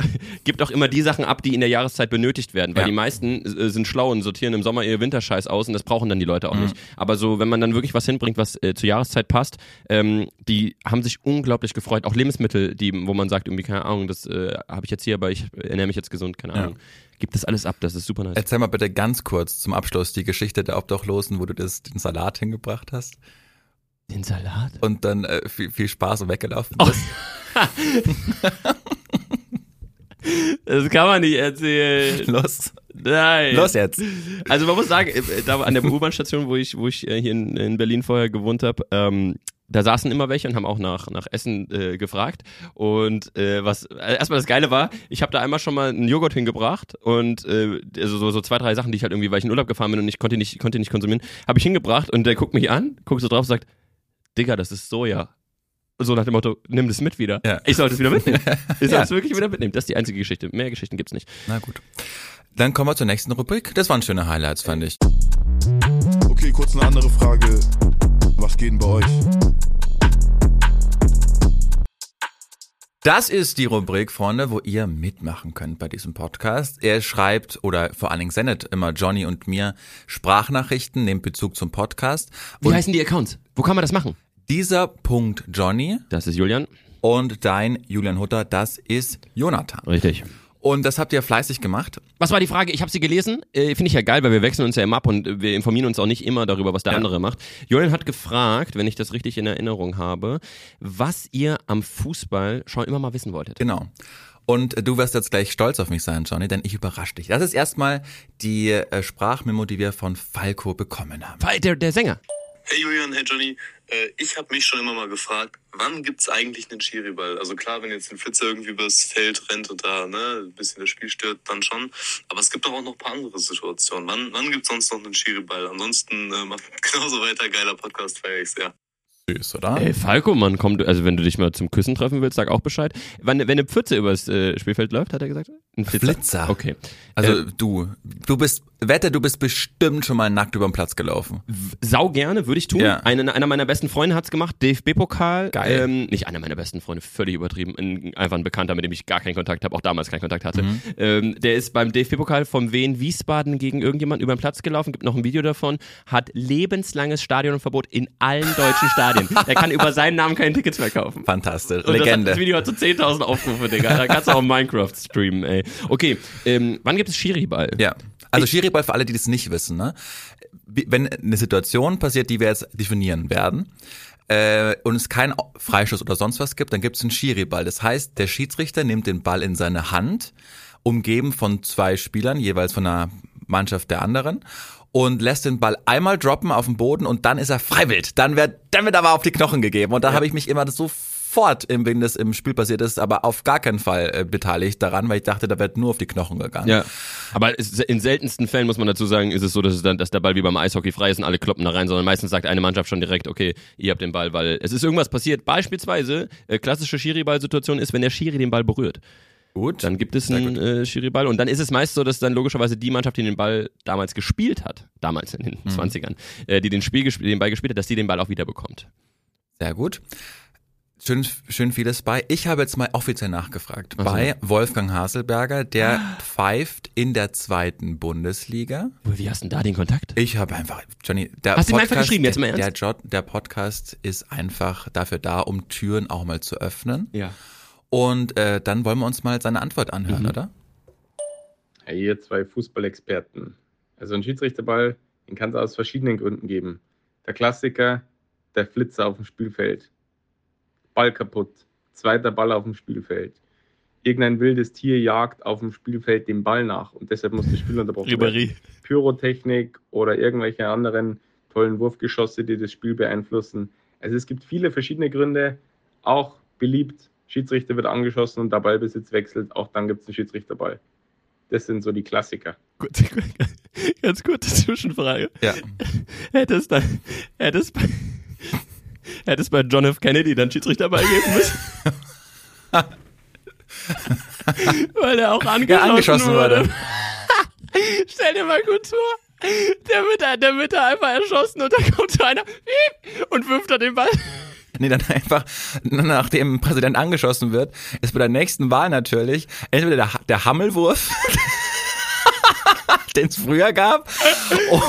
Gibt auch immer die Sachen ab, die in der Jahreszeit benötigt werden, weil die meisten äh, sind schlau und sortieren im Sommer ihr Winterscheiß aus und das brauchen dann die Leute auch Mhm. nicht. Aber so, wenn man dann wirklich was hinbringt, was äh, zur Jahreszeit passt, ähm, die haben sich unglaublich gefreut. Auch Lebensmittel, die, wo man sagt, irgendwie, keine Ahnung, das äh, habe ich jetzt hier, aber ich ernähre mich jetzt gesund, keine Ja. Ahnung. Gibt das alles ab, das ist super nice. Erzähl mal bitte ganz kurz zum Abschluss die Geschichte der Obdachlosen, wo du das, den Salat hingebracht hast Den Salat? und dann äh, viel, viel Spaß und weggelaufen Oh. bist. [LAUGHS] Das kann man nicht erzählen. Los, Nein. los jetzt. Also man muss sagen, äh, da an der U-Bahn-Station, wo ich, wo ich äh, hier in, in Berlin vorher gewohnt habe, ähm, da saßen immer welche und haben auch nach, nach Essen äh, gefragt. Und äh, was äh, erstmal das Geile war, ich habe da einmal schon mal einen Joghurt hingebracht und äh, also so, so zwei, drei Sachen, die ich halt irgendwie, weil ich in Urlaub gefahren bin und ich konnte nicht, konnte nicht konsumieren, habe ich hingebracht und der guckt mich an, guckt so drauf und sagt, Digga, das ist Soja. So nach dem Motto, nimm das mit wieder. Ja. Ich sollte es wieder mitnehmen. [LAUGHS] Ich soll Ja. es wirklich wieder mitnehmen. Das ist die einzige Geschichte. Mehr Geschichten gibt's nicht. Na gut. Dann kommen wir zur nächsten Rubrik. Das waren schöne Highlights, fand ich. Okay, kurz eine andere Frage. Was geht denn bei euch? Das ist die Rubrik, Freunde, wo ihr mitmachen könnt bei diesem Podcast. Er schreibt oder vor allen Dingen sendet immer Johnny und mir Sprachnachrichten, nimmt Bezug zum Podcast. Wie Und heißen die Accounts? Wo kann man das machen? dieser Punkt Johnny Das ist Julian. und dein Julian Hutter, das ist Jonathan. Richtig. Und das habt ihr fleißig gemacht. Was war die Frage? Ich habe sie gelesen. Äh, Finde ich ja geil, weil wir wechseln uns ja immer ab und wir informieren uns auch nicht immer darüber, was der Ja. andere macht. Julian hat gefragt, wenn ich das richtig in Erinnerung habe, was ihr am Fußball schon immer mal wissen wolltet. Genau. Und du wirst jetzt gleich stolz auf mich sein, Johnny, denn ich überrasche dich. Das ist erstmal die äh, Sprachmemo, die wir von Falco bekommen haben. Der, der Sänger. Hey Julian, hey Johnny, ich habe mich schon immer mal gefragt, wann gibt's eigentlich einen Schiriball? Also klar, wenn jetzt ein Flitzer irgendwie übers Feld rennt und da ne, ein bisschen das Spiel stört, dann schon. Aber es gibt doch auch noch ein paar andere Situationen. Wann, wann gibt's sonst noch einen Schiriball? Ansonsten äh, macht [LAUGHS] genauso weiter, geiler Podcast, feier ich sehr. Süß, oder? Ey, Falco, Mann, komm, du- also wenn du dich mal zum Küssen treffen willst, sag auch Bescheid. Wenn, wenn eine Pfütze übers äh, Spielfeld läuft, hat er gesagt? Ein Flitzer. Flitzer. Okay. Also Äh, du, du bist, wette, du bist bestimmt schon mal nackt über den Platz gelaufen. sau gerne, würde ich tun. Ja. Eine, einer meiner besten Freunde hat's gemacht, DFB-Pokal. Geil. Ähm, nicht einer meiner besten Freunde, völlig übertrieben. Ein, einfach ein Bekannter, mit dem ich gar keinen Kontakt habe, auch damals keinen Kontakt hatte. Mhm. Ähm, der ist beim DFB-Pokal vom Wien Wiesbaden gegen irgendjemanden über den Platz gelaufen, gibt noch ein Video davon, hat lebenslanges Stadionverbot in allen deutschen Stadien. [LAUGHS] Er kann über seinen Namen keine Tickets mehr kaufen. Fantastisch. Und das, hat, Legende. das Video hat so 10.000 Aufrufe, Digga. Da kannst du auch Minecraft streamen, ey. Okay, ähm, wann gibt es Schiri-Ball? Ja. Also Schiriball für alle, die das nicht wissen, ne? Wenn eine Situation passiert, die wir jetzt definieren werden, äh, und es keinen Freischuss oder sonst was gibt, dann gibt es einen Schiriball. Das heißt, der Schiedsrichter nimmt den Ball in seine Hand, umgeben von zwei Spielern, jeweils von einer Mannschaft der anderen, und lässt den Ball einmal droppen auf den Boden und dann ist er freiwillig. Dann wird, dann wird aber auf die Knochen gegeben. Und da habe ich mich immer sofort, wenn das im Spiel passiert ist, aber auf gar keinen Fall äh, beteiligt daran, weil ich dachte, da wird nur auf die Knochen gegangen. Ja, aber in seltensten Fällen muss man dazu sagen, ist es so, dass, es dann, dass der Ball wie beim Eishockey frei ist und alle kloppen da rein, sondern meistens sagt eine Mannschaft schon direkt, okay, ihr habt den Ball, weil es ist irgendwas passiert. Beispielsweise, äh, klassische Schiri-Ball-Situation ist, wenn der Schiri den Ball berührt. Gut. Dann gibt es einen äh, Schiri-Ball und dann ist es meist so, dass dann logischerweise die Mannschaft, die den Ball damals gespielt hat, damals in den 20ern, äh, die den, Spiel den Ball gespielt hat, dass die denAll auch wieder bekommt. Sehr gut. Schön, schön vieles bei. Ich habe jetzt mal offiziell nachgefragt. Ach so. Bei Wolfgang Haselberger, der pfeift in der zweiten Bundesliga. Wie hast du denn da den Kontakt? Ich habe einfach, Johnny, der Hast du ihm einfach geschrieben, jetzt mal der, ernst? der, der Podcast ist einfach dafür da, um Türen auch mal zu öffnen. Ja. Und äh, dann wollen wir uns mal seine Antwort anhören, Mhm. oder? Hey, ihr zwei Fußballexperten. Also ein Schiedsrichterball, den kann es aus verschiedenen Gründen geben. Der Klassiker, der Flitzer auf dem Spielfeld. Ball kaputt. Zweiter Ball auf dem Spielfeld. Irgendein wildes Tier jagt auf dem Spielfeld den Ball nach und deshalb muss das Spiel unterbrochen werden. Pyrotechnik oder irgendwelche anderen tollen Wurfgeschosse, die das Spiel beeinflussen. Also es gibt viele verschiedene Gründe, auch beliebt, Schiedsrichter wird angeschossen und der Ballbesitz wechselt, auch dann gibt es einen Schiedsrichterball. Das sind so die Klassiker. Gut, [LAUGHS] ganz kurze Zwischenfrage. Ja. Hätte es dann, hätte es bei, hätte es bei John F. Kennedy dann Schiedsrichterball geben müssen? [LAUGHS] Weil er auch angeschossen, Ja, angeschossen wurde. wurde. [LAUGHS] Stell dir mal kurz vor. Der wird, da, der wird da einfach erschossen und da kommt so einer und wirft da den Ball. [LAUGHS] Nee, dann einfach, nachdem ein Präsident angeschossen wird, ist bei der nächsten Wahl natürlich entweder der, der Hammelwurf, den es früher gab,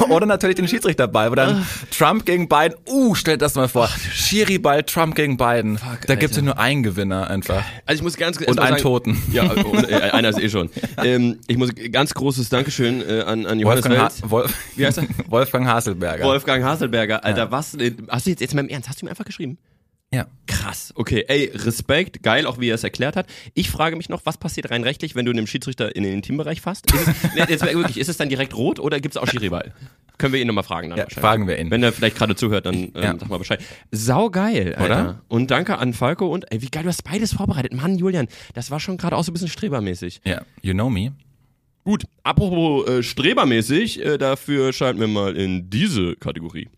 oder natürlich den Schiedsrichterball, wo dann Trump gegen Biden, uh, stellt das mal vor, Schiri-Ball, Trump gegen Biden. da gibt's ja Alter. nur einen Gewinner einfach. Also ich muss ganz Und einen sagen- Toten. Ja, und, äh, [LAUGHS] einer ist eh schon. Ähm, ich muss ganz großes Dankeschön äh, an, an Johannes Wolfgang, ha Wels. Wolf Wie heißt er? [LAUGHS] Wolfgang Haselberger. Wolfgang Haselberger, Alter, was? äh, Hast du jetzt, jetzt mal im Ernst, hast du ihm einfach geschrieben? Ja. Krass, okay. Ey, Respekt, geil, auch wie er es erklärt hat. Ich frage mich noch, was passiert rein rechtlich, wenn du einem Schiedsrichter in den Intimbereich fasst? Ist es, [LAUGHS] nee, jetzt wirklich, ist es dann direkt rot oder gibt es auch Schiriball? Können wir ihn nochmal fragen dann Ja, wahrscheinlich. fragen wir ihn. Wenn er vielleicht gerade zuhört, dann ähm, Ja. sag mal Bescheid. Sau geil, Alter. Oder? Und danke an Falco und ey, wie geil, du hast beides vorbereitet. Mann, Julian, das war schon gerade auch so ein bisschen strebermäßig. Ja, you know me. Gut, apropos äh, strebermäßig, äh, dafür schalten wir mal in diese Kategorie.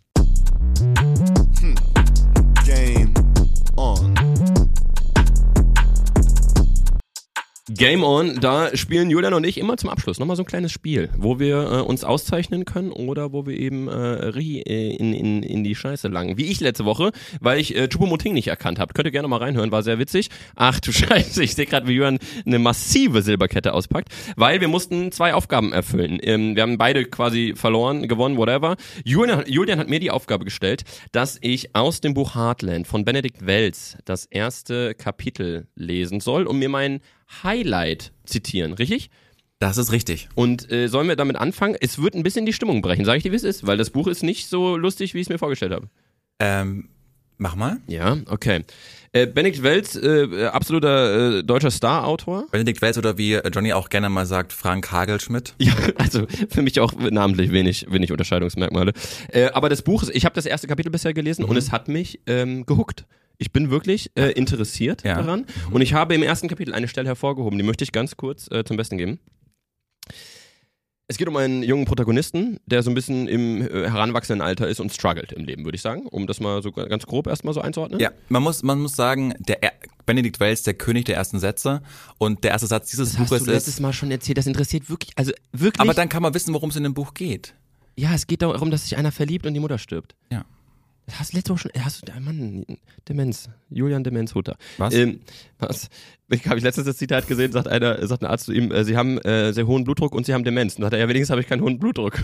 Game On, da spielen Julian und ich immer zum Abschluss nochmal so ein kleines Spiel, wo wir äh, uns auszeichnen können oder wo wir eben äh, äh, in, in, in die Scheiße langen. Wie ich letzte Woche, weil ich äh, Chupomoting nicht erkannt habe. Könnt ihr gerne mal reinhören, war sehr witzig. Ach du [LAUGHS] Scheiße, ich sehe gerade, wie Julian eine massive Silberkette auspackt, weil wir mussten zwei Aufgaben erfüllen. Ähm, wir haben beide quasi verloren, gewonnen, whatever. Julian, Julian hat mir die Aufgabe gestellt, dass ich aus dem Buch Heartland von Benedikt Wells das erste Kapitel lesen soll und mir mein Highlight zitieren, richtig? Das ist richtig. Und äh, sollen wir damit anfangen? Es wird ein bisschen die Stimmung brechen, sage ich dir, wie es ist, weil das Buch ist nicht so lustig, wie ich es mir vorgestellt habe. Ähm, mach mal. Ja, okay. Äh, Benedikt Welz, äh, absoluter äh, deutscher Star-Autor. Benedikt Wells oder wie Johnny auch gerne mal sagt, Frank Hagelschmidt. [LAUGHS] Ja, also für mich auch namentlich wenig, wenig Unterscheidungsmerkmale. Äh, aber das Buch, ist, ich habe das erste Kapitel bisher gelesen und es hat mich ähm, gehuckt. Ich bin wirklich äh, interessiert Ja. daran und ich habe im ersten Kapitel eine Stelle hervorgehoben, die möchte ich ganz kurz äh, zum Besten geben. Es geht um einen jungen Protagonisten, der so ein bisschen im äh, heranwachsenden Alter ist und struggelt im Leben, würde ich sagen, um das mal so ganz grob erstmal so einzuordnen. Ja, man muss, man muss sagen, der er Benedikt Wells, der König der ersten Sätze. Und der erste Satz dieses Das hast Buches du letztes ist. Mal schon erzählt, das interessiert wirklich, also wirklich. Aber dann kann man wissen, worum es in dem Buch geht. Ja, es geht darum, dass sich einer verliebt und die Mutter stirbt. Ja. Hast du letzte Woche schon. Hast du, Mann, Demenz. Julian Demenz Hutter. Was? Ähm, was? Ich habe ich letztens das Zitat gesehen, sagt einer, sagt ein Arzt zu ihm, äh, sie haben äh, sehr hohen Blutdruck und sie haben Demenz. Und sagt er, ja, wenigstens habe ich keinen hohen Blutdruck. [LAUGHS]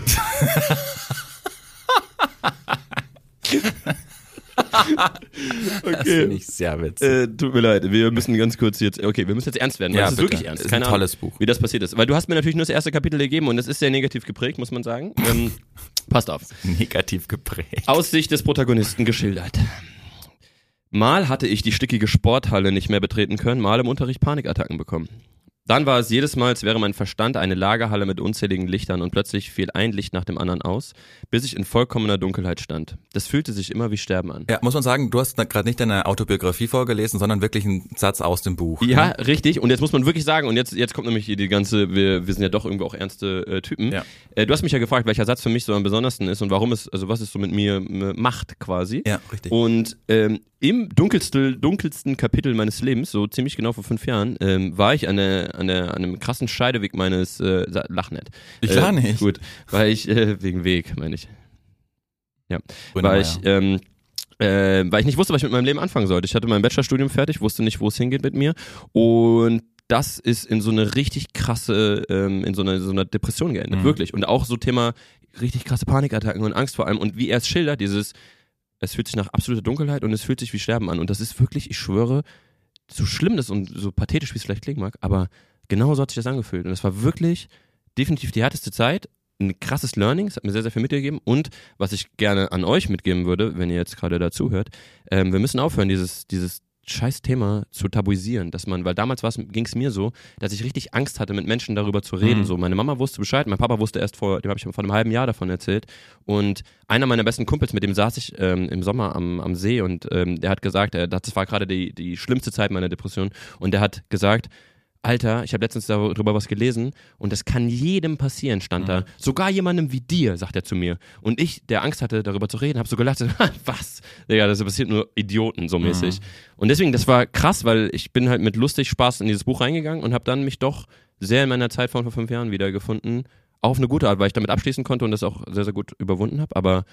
[LAUGHS] Das finde ich sehr witzig. Äh, tut mir leid, wir müssen ganz kurz jetzt, okay, wir müssen jetzt ernst werden, weil Ja, das ist bitte. wirklich ernst. Ist Keine ein tolles Ahnung, Buch. Wie das passiert ist. Weil du hast mir natürlich nur das erste Kapitel gegeben und es ist sehr negativ geprägt, muss man sagen. Ähm, [LAUGHS] passt auf. Negativ geprägt. Aus Sicht des Protagonisten geschildert. Mal hatte ich die stickige Sporthalle nicht mehr betreten können, mal im Unterricht Panikattacken bekommen. Dann war es jedes Mal, als wäre mein Verstand eine Lagerhalle mit unzähligen Lichtern und plötzlich fiel ein Licht nach dem anderen aus, bis ich in vollkommener Dunkelheit stand. Das fühlte sich immer wie Sterben an. Ja, muss man sagen, du hast gerade nicht deine Autobiografie vorgelesen, sondern wirklich einen Satz aus dem Buch. Ja, richtig. Und jetzt muss man wirklich sagen, und jetzt, jetzt kommt nämlich die ganze, wir, wir sind ja doch irgendwo auch ernste äh, Typen. Ja. Äh, du hast mich ja gefragt, welcher Satz für mich so am besondersten ist und warum es, also was es so mit mir macht quasi. Ja, richtig. Und ähm, im dunkelsten, dunkelsten Kapitel meines Lebens, so ziemlich genau vor fünf Jahren, ähm, war ich an, der, an, der, an einem krassen Scheideweg meines äh, Lach nicht. Ich äh, lach nicht. Gut, weil ich, äh, wegen Weg, meine ich. Ja, weil ich, ähm, äh, weil ich nicht wusste, was ich mit meinem Leben anfangen sollte. Ich hatte mein Bachelorstudium fertig, wusste nicht, wo es hingeht mit mir und das ist in so eine richtig krasse, ähm, in so eine, so eine Depression geendet, Mhm. wirklich. Und auch so Thema richtig krasse Panikattacken und Angst vor allem und wie er es schildert, dieses, es fühlt sich nach absoluter Dunkelheit und es fühlt sich wie Sterben an und das ist wirklich, ich schwöre, so schlimm das und so pathetisch, wie es vielleicht klingen mag, aber genau so hat sich das angefühlt. Und es war wirklich definitiv die härteste Zeit ein krasses Learning, es hat mir sehr, sehr viel mitgegeben. Und was ich gerne an euch mitgeben würde, wenn ihr jetzt gerade dazu hört, ähm, wir müssen aufhören, dieses, dieses scheiß Thema zu tabuisieren, dass man, weil damals ging es mir so, dass ich richtig Angst hatte, mit Menschen darüber zu reden. Mhm. So, meine Mama wusste Bescheid, mein Papa wusste erst vor, dem habe ich vor einem halben Jahr davon erzählt. Und einer meiner besten Kumpels, mit dem saß ich ähm, im Sommer am, am See und ähm, der hat gesagt, er, das war gerade die, die schlimmste Zeit meiner Depression und der hat gesagt, Alter, ich habe letztens darüber was gelesen und das kann jedem passieren, stand da. Sogar jemandem wie dir, sagt er zu mir. Und ich, der Angst hatte, darüber zu reden, habe so gelacht, [LAUGHS] was? Digga, das passiert nur Idioten, so mäßig. Und deswegen, das war krass, weil ich bin halt mit lustig Spaß in dieses Buch reingegangen und habe dann mich doch sehr in meiner Zeit von vor fünf Jahren wiedergefunden. Auf eine gute Art, weil ich damit abschließen konnte und das auch sehr, sehr gut überwunden habe. Aber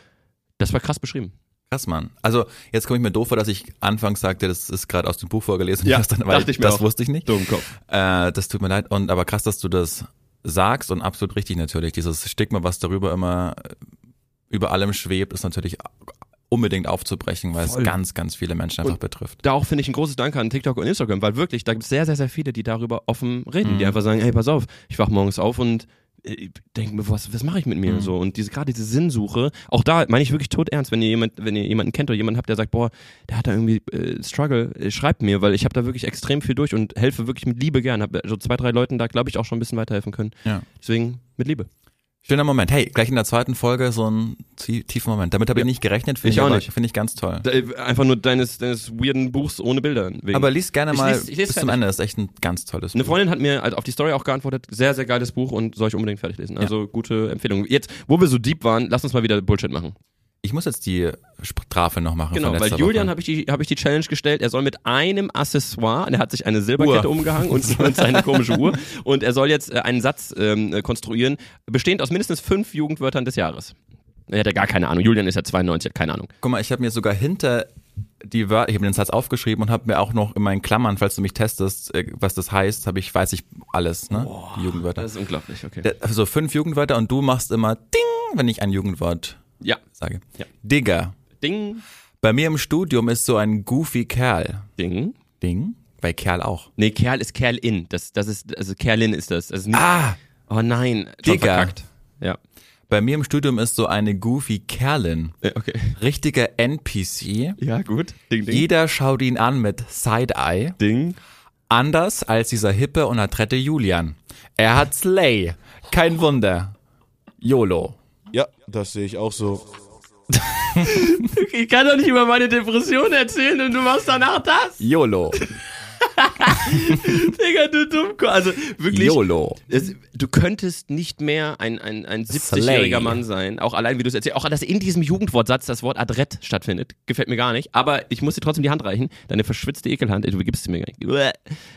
das war krass beschrieben. Krass, Mann. Also jetzt komme ich mir doof vor, dass ich anfangs sagte, das ist gerade aus dem Buch vorgelesen. Ja, [LAUGHS] Das dann, weil dachte ich mir das auch. wusste ich nicht. Dummkopf. Äh, das tut mir leid. Und aber krass, dass du das sagst und absolut richtig natürlich. Dieses Stigma, was darüber immer äh, über allem schwebt, ist natürlich unbedingt aufzubrechen, weil Voll. es ganz, ganz viele Menschen einfach Und betrifft. da auch finde ich ein großes Danke an TikTok und Instagram, weil wirklich, da gibt es sehr, sehr, sehr viele, die darüber offen reden, Mhm. die einfach sagen, hey, pass auf, ich wach morgens auf und denke mir, was, was mache ich mit mir Mhm. so und diese gerade diese Sinnsuche, auch da meine ich wirklich tot ernst, wenn ihr jemand, wenn ihr jemanden kennt oder jemanden habt, der sagt, boah, der hat da irgendwie äh, Struggle, äh, schreibt mir, weil ich habe da wirklich extrem viel durch und helfe wirklich mit Liebe gern, habe so zwei, drei Leuten da glaube ich auch schon ein bisschen weiterhelfen können. Ja. Deswegen mit Liebe. Schöner Moment. Hey, gleich in der zweiten Folge so ein tie- tiefen Moment. Damit habe ich Ja. nicht gerechnet, finde Ich ich, auch nicht. finde ich ganz toll. Da, einfach nur deines, deines weirden Buchs ohne Bilder. Wegen. Aber lies gerne Ich mal lese- ich lese bis zum fertig. Ende. Das ist echt ein ganz tolles Eine Buch. Freundin hat mir also auf die Story auch geantwortet, sehr, sehr geiles Buch und soll ich unbedingt fertig lesen. Also gute Empfehlung. Jetzt, wo wir so deep waren, lass uns mal wieder Bullshit machen. Ich muss jetzt die Strafe noch machen. Genau, weil Julian habe ich, die, hab ich die Challenge gestellt, er soll mit einem Accessoire, er hat sich eine Silberkette Uhr. umgehangen und, [LAUGHS] und seine komische Uhr und er soll jetzt äh, einen Satz ähm, äh, konstruieren, bestehend aus mindestens fünf Jugendwörtern des Jahres. Er hat ja gar keine Ahnung. Julian ist ja 92, hat keine Ahnung. Guck mal, ich habe mir sogar hinter die Wörter, ich habe den Satz aufgeschrieben und habe mir auch noch in meinen Klammern, falls du mich testest, äh, was das heißt, habe ich, weiß ich alles, ne? die Jugendwörter. Das ist unglaublich, okay. Also fünf Jugendwörter und du machst immer Ding, wenn ich ein Jugendwort Ja. sage. Ja. Digger. Ding, Bei mir im Studium ist so ein goofy Kerl. Ding. Ding? Bei Kerl auch. Nee, Kerl ist Kerlin. Das, das ist, also Kerlin ist das. Also nicht, Ah! Oh nein, schon Digga. verkackt. Ja. Bei mir im Studium ist so eine goofy Kerlin. Okay. Richtiger NPC. Ja, gut. Ding, ding. Jeder schaut ihn an mit Side-Eye. Ding. Anders als dieser hippe und adrette Julian. Er hat Slay. Kein Wunder. YOLO. Ja, das sehe ich auch so. Ich kann doch nicht über meine Depression erzählen und du machst danach das. YOLO. [LAUGHS] Digga, du Dummkopf. Also wirklich. YOLO. Es, du könntest nicht mehr ein, ein, ein 70-jähriger Slay. Mann sein. Auch allein, wie du es erzählst. Auch, dass in diesem Jugendwortsatz das Wort adrett stattfindet. Gefällt mir gar nicht. Aber ich muss dir trotzdem die Hand reichen. Deine verschwitzte Ekelhand. Du gibst sie mir gar nicht. Uäh.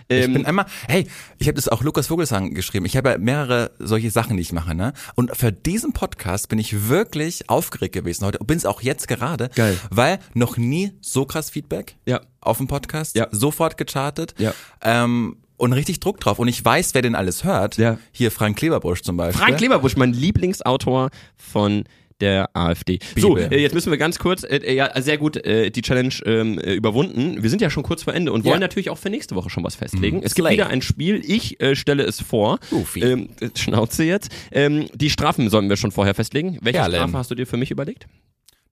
Ich Ähm, bin einmal, hey, ich habe das auch Lukas Vogelsang geschrieben. Ich habe ja mehrere solche Sachen, die ich mache, ne? Und für diesen Podcast bin ich wirklich aufgeregt gewesen heute. Bin es auch jetzt gerade. Geil. Weil noch nie so krass Feedback ja. Auf dem Podcast. Ja. Sofort gechartet. Ja. Ähm, und richtig Druck drauf. Und ich weiß, wer denn alles hört. Ja. Hier Frank Kleberbusch zum Beispiel. Frank Leberbusch, mein Lieblingsautor von der AfD. So, Bibel. äh, jetzt müssen wir ganz kurz, äh, äh, ja, sehr gut äh, die Challenge ähm, äh, überwunden. Wir sind ja schon kurz vor Ende und wollen Ja. natürlich auch für nächste Woche schon was festlegen. Es gibt Slay. wieder ein Spiel, ich stelle es vor. Goofy. Ähm, äh, Schnauze jetzt. Ähm, die Strafen sollen wir schon vorher festlegen. Welche Kerlen. Strafe hast du dir für mich überlegt?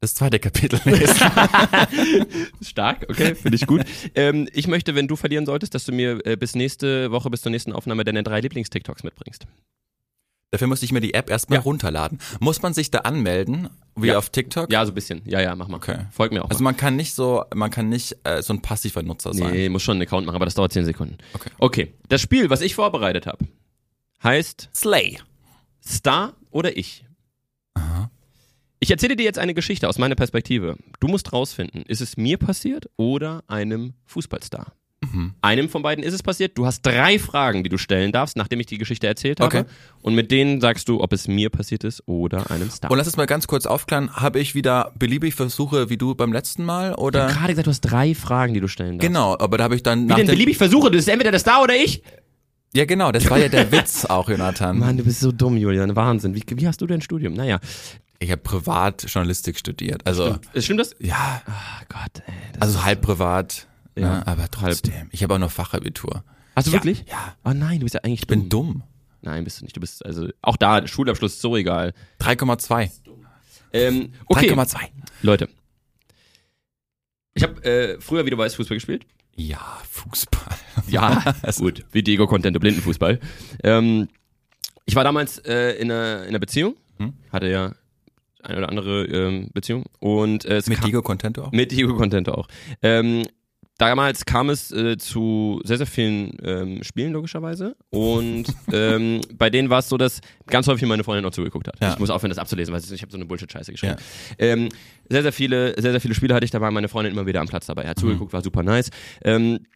Das zweite Kapitel lesen. [LAUGHS] Stark, okay, finde ich gut. ähm, ich möchte, wenn du verlieren solltest, dass du mir äh, bis nächste Woche, bis zur nächsten Aufnahme deine drei Lieblings-TikToks mitbringst. Dafür müsste ich mir die App erstmal Ja. runterladen. Muss man sich da anmelden, wie Ja. auf TikTok? Ja, so ein bisschen. Ja, ja, mach mal. Okay. Folg mir auch. Also mal. man kann nicht so, man kann nicht äh, so ein passiver Nutzer sein. Nee, muss schon einen Account machen, aber das dauert 10 Sekunden. Okay. Okay, das Spiel, was ich vorbereitet habe, heißt Slay. Star oder ich. Ich erzähle dir jetzt eine Geschichte aus meiner Perspektive. Du musst rausfinden, ist es mir passiert oder einem Fußballstar? Mhm. Einem von beiden ist es passiert. Du hast drei Fragen, die du stellen darfst, nachdem ich die Geschichte erzählt habe. Okay. Und mit denen sagst du, ob es mir passiert ist oder einem Star. Und lass es mal ganz kurz aufklären. Habe ich wieder beliebig Versuche wie du beim letzten Mal ich oder? habe gerade gesagt, du hast drei Fragen, die du stellen darfst. Genau, aber da habe ich dann Wie denn beliebig versuche? Du bist entweder der Star oder ich. Ja, genau, das war ja der Witz auch, Jonathan. [LAUGHS] Mann, du bist so dumm, Julian. Wahnsinn. Wie, wie hast du dein Studium? Naja. Ich habe privat Journalistik studiert. Also, Stimmt das? ja, Ah Gott, ey. Das also halb privat, Ja, ne, aber trotzdem. Ich habe auch noch Fachabitur. Hast du Ja, wirklich? Ja. Oh nein, du bist ja eigentlich Ich bin dumm. Nein, bist du nicht. Du bist, also, auch da, Schulabschluss, so egal. 3,2. Ähm, okay, 3,2. Leute. Ich habe äh, früher, wie du weißt, Fußball gespielt. Ja, Fußball. [LAUGHS] Ja, gut, wie Diego Contente Blindenfußball. Ähm, ich war damals äh, in, einer, in einer Beziehung, Hm? hatte ja eine oder andere ähm, Beziehung und äh, Mit kam, Diego Contento auch? mit Diego Contente auch. Ähm, damals kam es äh, zu sehr, sehr vielen ähm, Spielen, logischerweise. Und [LAUGHS] ähm, bei denen war es so, dass ganz häufig meine Freundin noch zugeguckt hat. Ja. Ich muss aufhören, das abzulesen, weil ich habe so eine Bullshit-Scheiße geschrieben. Ähm, sehr, sehr viele, sehr, sehr viele Spiele hatte ich, da war meine Freundin immer wieder am Platz dabei. Er hat zugeguckt, war super nice. Ähm,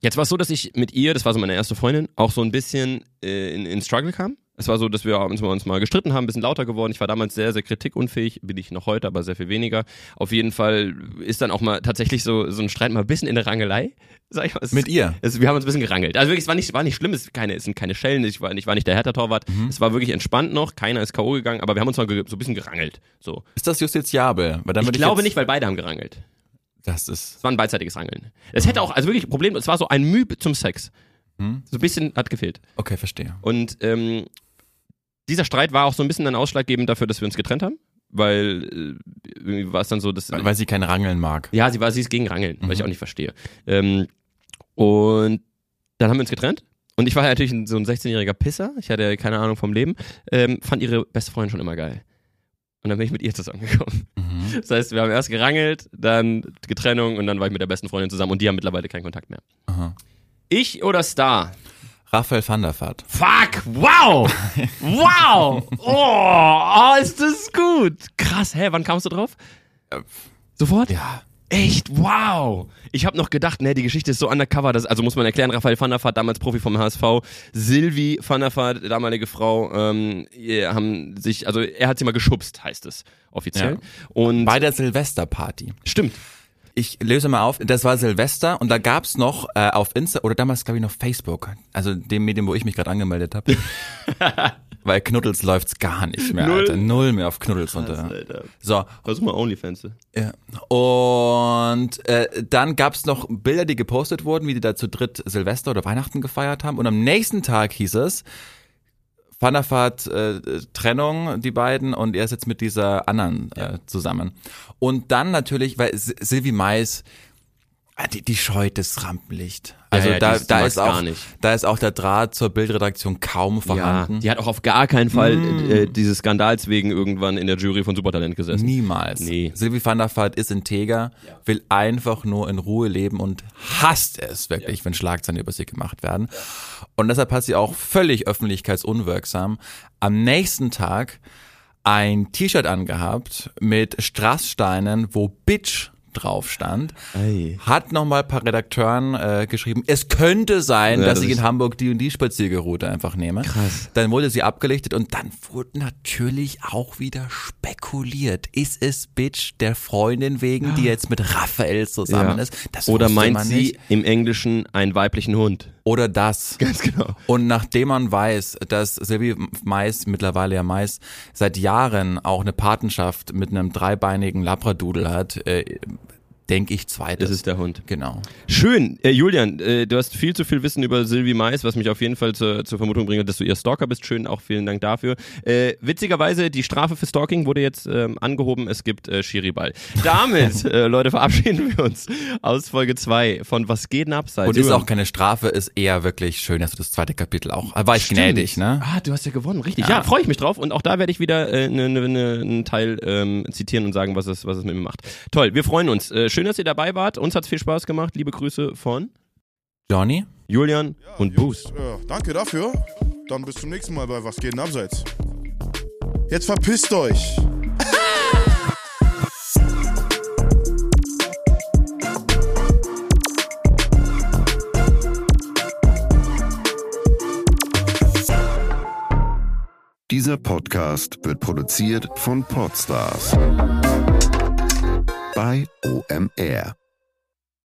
jetzt war es so, dass ich mit ihr, das war so meine erste Freundin, auch so ein bisschen äh, in, in Struggle kam. Es war so, dass wir uns mal, uns mal gestritten haben, ein bisschen lauter geworden. Ich war damals sehr, sehr kritikunfähig, bin ich noch heute, aber sehr viel weniger. Auf jeden Fall ist dann auch mal tatsächlich so, so ein Streit mal ein bisschen in der Rangelei. Sag ich mal. Es- Mit ihr? es, wir haben uns ein bisschen gerangelt. Also wirklich, es war nicht, war nicht schlimm, es, keine, es sind keine Schellen, ich war, ich war nicht der Hertha-Torwart. Es war wirklich entspannt noch, keiner ist K.O. gegangen, aber wir haben uns mal so ein bisschen gerangelt. So. Ist das justiziabel? Weil dann Ich würde glaube nicht, weil beide haben gerangelt. Das ist. Es war ein beidseitiges Rangeln. Es hätte auch, also wirklich ein Problem, es war so ein Mühe zum Sex. Hm? So ein bisschen hat gefehlt. Okay, verstehe. Und ähm, dieser Streit war auch so ein bisschen dann ausschlaggebend dafür, dass wir uns getrennt haben. Weil äh, irgendwie war es dann so, dass. Weil sie kein Rangeln mag. Ja, sie war, sie ist gegen Rangeln, was Mhm. ich auch nicht verstehe. Ähm, und dann haben wir uns getrennt. Und ich war ja natürlich so ein 16-jähriger Pisser. Ich hatte keine Ahnung vom Leben. Ähm, fand ihre beste Freundin schon immer geil. Und dann bin ich mit ihr zusammengekommen. Mhm. Das heißt, wir haben erst gerangelt, dann die Trennung und dann war ich mit der besten Freundin zusammen und die haben mittlerweile keinen Kontakt mehr. Aha. Ich oder Star? Raphael van der Vaart. Fuck! Wow! Wow! Oh, oh, ist das gut! Krass, hä, wann kamst du drauf? Sofort? Ja. Echt? Wow! Ich habe noch gedacht, ne, die Geschichte ist so undercover, dass, also muss man erklären, Raphael van der Vaart, damals Profi vom HSV, Silvi van der Vaart, damalige Frau, ähm, haben sich, also er hat sie mal geschubst, heißt es offiziell. Ja. Und Bei der Silvesterparty. stimmt. Ich löse mal auf, das war Silvester und da gab's noch äh, auf Insta oder damals glaube ich noch Facebook, also dem Medium, wo ich mich gerade angemeldet habe. [LAUGHS] Weil Knuddels läuft's gar nicht mehr, Null? Alter. Null mehr auf Knuddels runter. Alter. So, Versuch mal Onlyfans. ja. Und äh, dann gab's noch Bilder, die gepostet wurden, wie die da zu dritt Silvester oder Weihnachten gefeiert haben. Und am nächsten Tag hieß es, Vaart, äh, Trennung, die beiden, und er ist jetzt mit dieser anderen äh, zusammen. Und dann natürlich, weil Silvi Mais, die, die scheut das Rampenlicht. Also ja, die da, ist- da ist auch, da ist auch der Draht zur Bildredaktion kaum Ja, vorhanden. die hat auch auf gar keinen Fall Mm. äh, dieses Skandals wegen irgendwann in der Jury von Supertalent gesessen. Niemals. Nee. Silvi van der Vaart ist integer, will einfach nur in Ruhe leben und hasst es wirklich, wenn Schlagzeilen über sie gemacht werden. Und deshalb hat sie auch völlig öffentlichkeitsunwirksam am nächsten Tag ein T-Shirt angehabt mit Strasssteinen, wo Bitch drauf stand, Ei. hat nochmal ein paar Redakteuren äh, geschrieben, es könnte sein, Ja, dass das ich in Hamburg die und die Spaziergeroute einfach nehme. Krass. Dann wurde sie abgelichtet und dann wurde natürlich auch wieder spekuliert. Ist es Bitch der Freundin wegen, die jetzt mit Raphael zusammen Ja. ist? Das Oder meint man sie nicht. im Englischen einen weiblichen Hund? Oder das. [LAUGHS] Ganz genau. Und nachdem man weiß, dass Silvi Mais, mittlerweile ja Mais, seit Jahren auch eine Patenschaft mit einem dreibeinigen Labradoodle hat, äh, denke ich zweites. Das ist der Hund. genau. Schön. Äh, Julian, äh, du hast viel zu viel Wissen über Sylvie Mais, was mich auf jeden Fall zur, zur Vermutung bringt, dass du ihr Stalker bist. Schön, auch vielen Dank dafür. Äh, witzigerweise, die Strafe für Stalking wurde jetzt ähm, angehoben. Es gibt äh, Schiriball. Damit, [LAUGHS] äh, Leute, verabschieden wir uns aus Folge 2 von Was geht denn abseits? Und ist auch keine Strafe, ist eher wirklich schön, dass du das zweite Kapitel auch. War ich Stimmt. gnädig, ne? Ah, du hast ja gewonnen, richtig. Ja, Ja. freue ich mich drauf. Und auch da werde ich wieder äh, ne, ne, ne, einen Teil ähm, zitieren und sagen, was es, was es mit mir macht. Toll, wir freuen uns. Äh, schön, dass ihr dabei wart. Uns hat's viel Spaß gemacht. Liebe Grüße von Johnny? Julian und Boost. Äh, danke dafür. Dann bis zum nächsten Mal bei Was geht denn abseits? Jetzt verpisst euch! Dieser Podcast wird produziert von Podstars bei OMR.